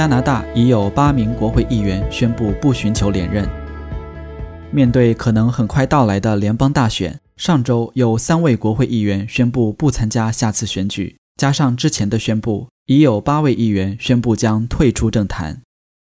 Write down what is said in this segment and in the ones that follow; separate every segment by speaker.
Speaker 1: 加拿大已有八名国会议员宣布不寻求连任。面对可能很快到来的联邦大选，上周有三位国会议员宣布不参加下次选举，加上之前的宣布，已有八位议员宣布将退出政坛。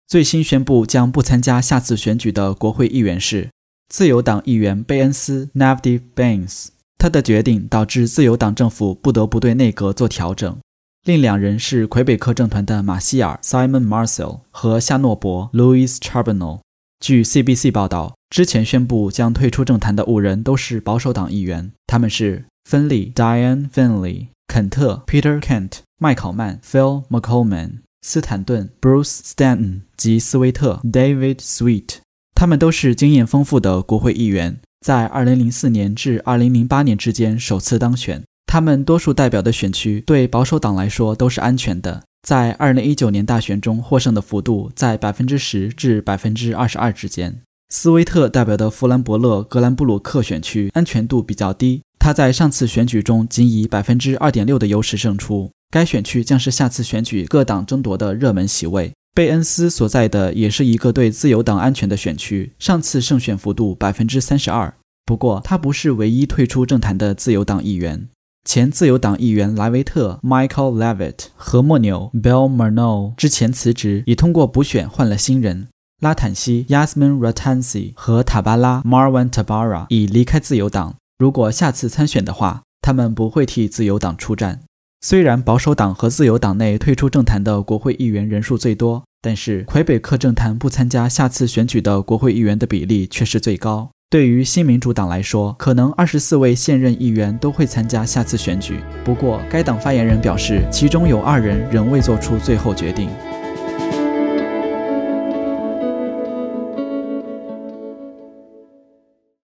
Speaker 1: 最新宣布将不参加下次选举的国会议员是自由党议员贝恩斯 （Navdi Bains）。他的决定导致自由党政府不得不对内阁做调整。另两人是魁北克政团的马希尔 （Simon Marcel） 和夏诺伯 （Louis Charbonneau）。据 CBC 报道，之前宣布将退出政坛的五人都是保守党议员，他们是芬利 （Diane Finley）、肯特 （Peter Kent）、麦考曼 （Phil McColman）、斯坦顿 （Bruce Stanton） 及斯威特 （David Sweet）。他们都是经验丰富的国会议员，在2004年至2008年之间首次当选。他们多数代表的选区对保守党来说都是安全的。在二零一九年大选中获胜的幅度在百分之十至百分之二十二之间。斯威特代表的弗兰伯勒格兰布鲁克选区安全度比较低，他在上次选举中仅以百分之二点六的优势胜出。该选区将是下次选举各党争夺的热门席位。贝恩斯所在的也是一个对自由党安全的选区，上次胜选幅度百分之三十二。不过他不是唯一退出政坛的自由党议员。前自由党议员莱维特 （Michael Levitt） 和莫纽 （Bill Murno） 之前辞职，已通过补选换了新人。拉坦西 （Yasmin Ratansi） 和塔巴拉 （Marwan Tabara） 已离开自由党。如果下次参选的话，他们不会替自由党出战。虽然保守党和自由党内退出政坛的国会议员人数最多，但是魁北克政坛不参加下次选举的国会议员的比例却是最高。对于新民主党来说，可能二十四位现任议员都会参加下次选举。不过，该党发言人表示，其中有二人仍未做出最后决定。